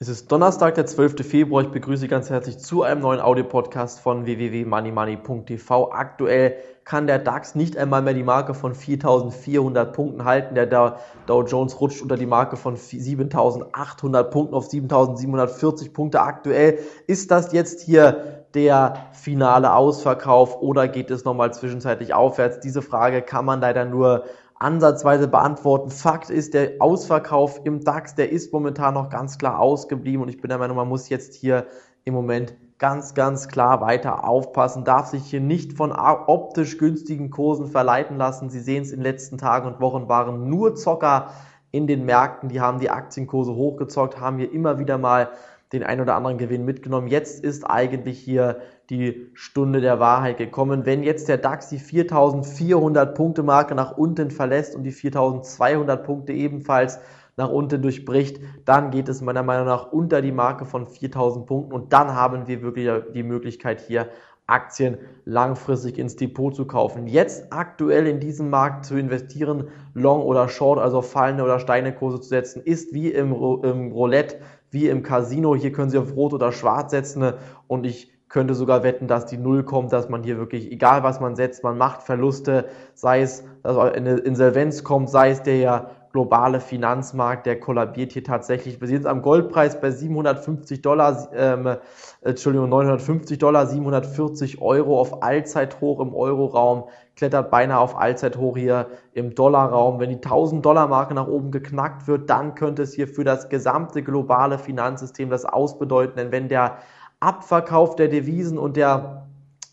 Es ist Donnerstag, der 12. Februar. Ich begrüße Sie ganz herzlich zu einem neuen Audiopodcast von www.moneymoney.tv. Aktuell kann der DAX nicht einmal mehr die Marke von 4.400 Punkten halten. Der Dow Jones rutscht unter die Marke von 7.800 Punkten auf 7.740 Punkte. Aktuell ist das jetzt hier der finale Ausverkauf oder geht es nochmal zwischenzeitlich aufwärts? Diese Frage kann man leider nur ansatzweise beantworten. Fakt ist, der Ausverkauf im DAX, der ist momentan noch ganz klar ausgeblieben und ich bin der Meinung, man muss jetzt hier im Moment ganz, ganz klar weiter aufpassen, darf sich hier nicht von optisch günstigen Kursen verleiten lassen. Sie sehen es in den letzten Tagen und Wochen waren nur Zocker in den Märkten, die haben die Aktienkurse hochgezockt, haben hier immer wieder mal den ein oder anderen Gewinn mitgenommen. Jetzt ist eigentlich hier die Stunde der Wahrheit gekommen. Wenn jetzt der DAX die 4400 Punkte Marke nach unten verlässt und die 4200 Punkte ebenfalls nach unten durchbricht, dann geht es meiner Meinung nach unter die Marke von 4000 Punkten und dann haben wir wirklich die Möglichkeit hier Aktien langfristig ins Depot zu kaufen. Jetzt aktuell in diesem Markt zu investieren, Long oder Short, also fallende oder steine Kurse zu setzen, ist wie im, im Roulette, wie im Casino. Hier können Sie auf Rot oder Schwarz setzen und ich könnte sogar wetten, dass die Null kommt, dass man hier wirklich, egal was man setzt, man macht Verluste, sei es, dass eine Insolvenz kommt, sei es der globale Finanzmarkt, der kollabiert hier tatsächlich. Wir sehen es am Goldpreis bei 750 Dollar, ähm, Entschuldigung, 950 Dollar, 740 Euro auf Allzeithoch im Euroraum, klettert beinahe auf Allzeithoch hier im Dollarraum. Wenn die 1000 Dollar Marke nach oben geknackt wird, dann könnte es hier für das gesamte globale Finanzsystem das ausbedeuten, denn wenn der Abverkauf der Devisen und der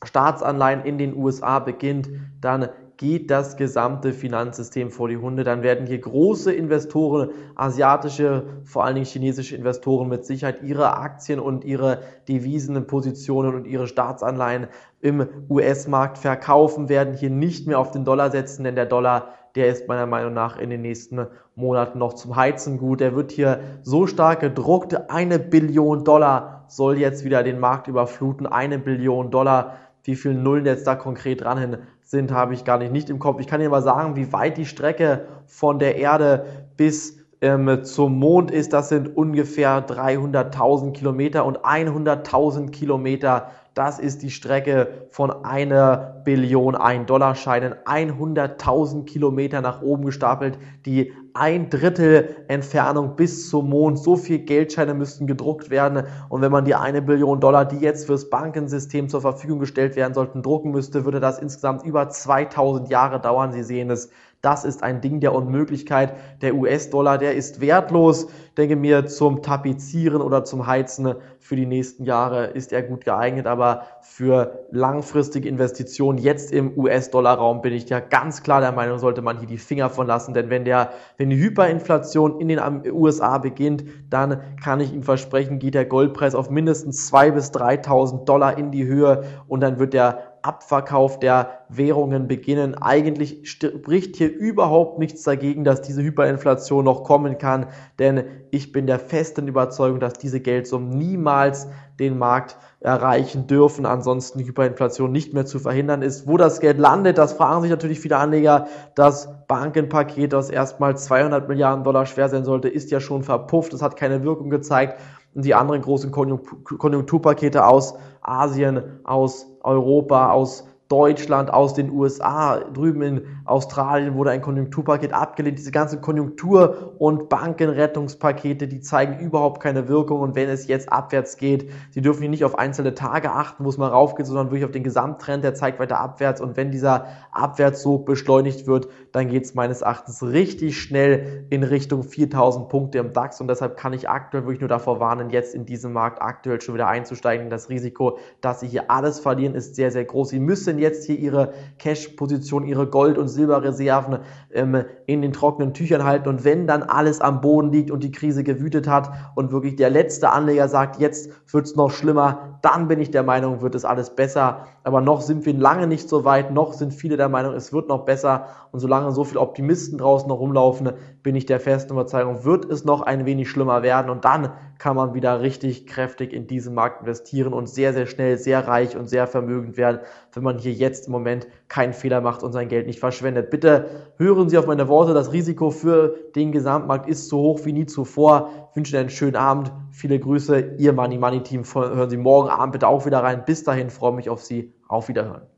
Staatsanleihen in den USA beginnt, dann geht das gesamte Finanzsystem vor die Hunde. Dann werden hier große Investoren, asiatische, vor allen Dingen chinesische Investoren mit Sicherheit ihre Aktien und ihre Devisenpositionen und ihre Staatsanleihen im US-Markt verkaufen, werden hier nicht mehr auf den Dollar setzen, denn der Dollar, der ist meiner Meinung nach in den nächsten Monaten noch zum Heizen gut. Der wird hier so stark gedruckt, eine Billion Dollar soll jetzt wieder den Markt überfluten, eine Billion Dollar. Wie viele Nullen jetzt da konkret dran sind, habe ich gar nicht, nicht im Kopf. Ich kann Ihnen mal sagen, wie weit die Strecke von der Erde bis ähm, zum Mond ist. Das sind ungefähr 300.000 Kilometer und 100.000 Kilometer das ist die Strecke von einer Billion 1-Dollar-Scheinen, 100.000 Kilometer nach oben gestapelt, die ein Drittel Entfernung bis zum Mond. So viel Geldscheine müssten gedruckt werden. Und wenn man die eine Billion Dollar, die jetzt fürs Bankensystem zur Verfügung gestellt werden sollten, drucken müsste, würde das insgesamt über 2000 Jahre dauern. Sie sehen es. Das ist ein Ding der Unmöglichkeit. Der US-Dollar, der ist wertlos. Denke mir, zum Tapezieren oder zum Heizen für die nächsten Jahre ist er gut geeignet. Aber für langfristige Investitionen jetzt im US-Dollar-Raum bin ich ja ganz klar der Meinung, sollte man hier die Finger von lassen. Denn wenn der, wenn die Hyperinflation in den USA beginnt, dann kann ich Ihnen versprechen, geht der Goldpreis auf mindestens 2.000 bis 3.000 Dollar in die Höhe und dann wird der Abverkauf der Währungen beginnen. Eigentlich spricht hier überhaupt nichts dagegen, dass diese Hyperinflation noch kommen kann, denn ich bin der festen Überzeugung, dass diese Geldsummen niemals den Markt erreichen dürfen, ansonsten Hyperinflation nicht mehr zu verhindern ist. Wo das Geld landet, das fragen sich natürlich viele Anleger. Das Bankenpaket, das erstmal 200 Milliarden Dollar schwer sein sollte, ist ja schon verpufft. Es hat keine Wirkung gezeigt. Und die anderen großen Konjunkturpakete aus Asien, aus Europa, aus Deutschland, aus den USA, drüben in Australien wurde ein Konjunkturpaket abgelehnt. Diese ganzen Konjunktur- und Bankenrettungspakete, die zeigen überhaupt keine Wirkung. Und wenn es jetzt abwärts geht, Sie dürfen hier nicht auf einzelne Tage achten, wo es mal raufgeht, sondern wirklich auf den Gesamttrend, der zeigt weiter abwärts. Und wenn dieser Abwärtszug beschleunigt wird, dann geht es meines Erachtens richtig schnell in Richtung 4000 Punkte im DAX. Und deshalb kann ich aktuell wirklich nur davor warnen, jetzt in diesem Markt aktuell schon wieder einzusteigen. Das Risiko, dass Sie hier alles verlieren, ist sehr, sehr groß. Sie müssen denn jetzt hier ihre Cash-Position, ihre Gold- und Silberreserven ähm, in den trockenen Tüchern halten? Und wenn dann alles am Boden liegt und die Krise gewütet hat und wirklich der letzte Anleger sagt, jetzt wird es noch schlimmer, dann bin ich der Meinung, wird es alles besser. Aber noch sind wir lange nicht so weit, noch sind viele der Meinung, es wird noch besser. Und solange so viele Optimisten draußen noch rumlaufen, bin ich der festen Überzeugung, wird es noch ein wenig schlimmer werden. Und dann kann man wieder richtig kräftig in diesen Markt investieren und sehr, sehr schnell, sehr reich und sehr vermögend werden, wenn man hier hier jetzt im Moment keinen Fehler macht und sein Geld nicht verschwendet. Bitte hören Sie auf meine Worte, das Risiko für den Gesamtmarkt ist so hoch wie nie zuvor. Ich wünsche Ihnen einen schönen Abend, viele Grüße, Ihr Money Money Team. Hören Sie morgen Abend bitte auch wieder rein. Bis dahin freue mich auf Sie. Auf Wiederhören.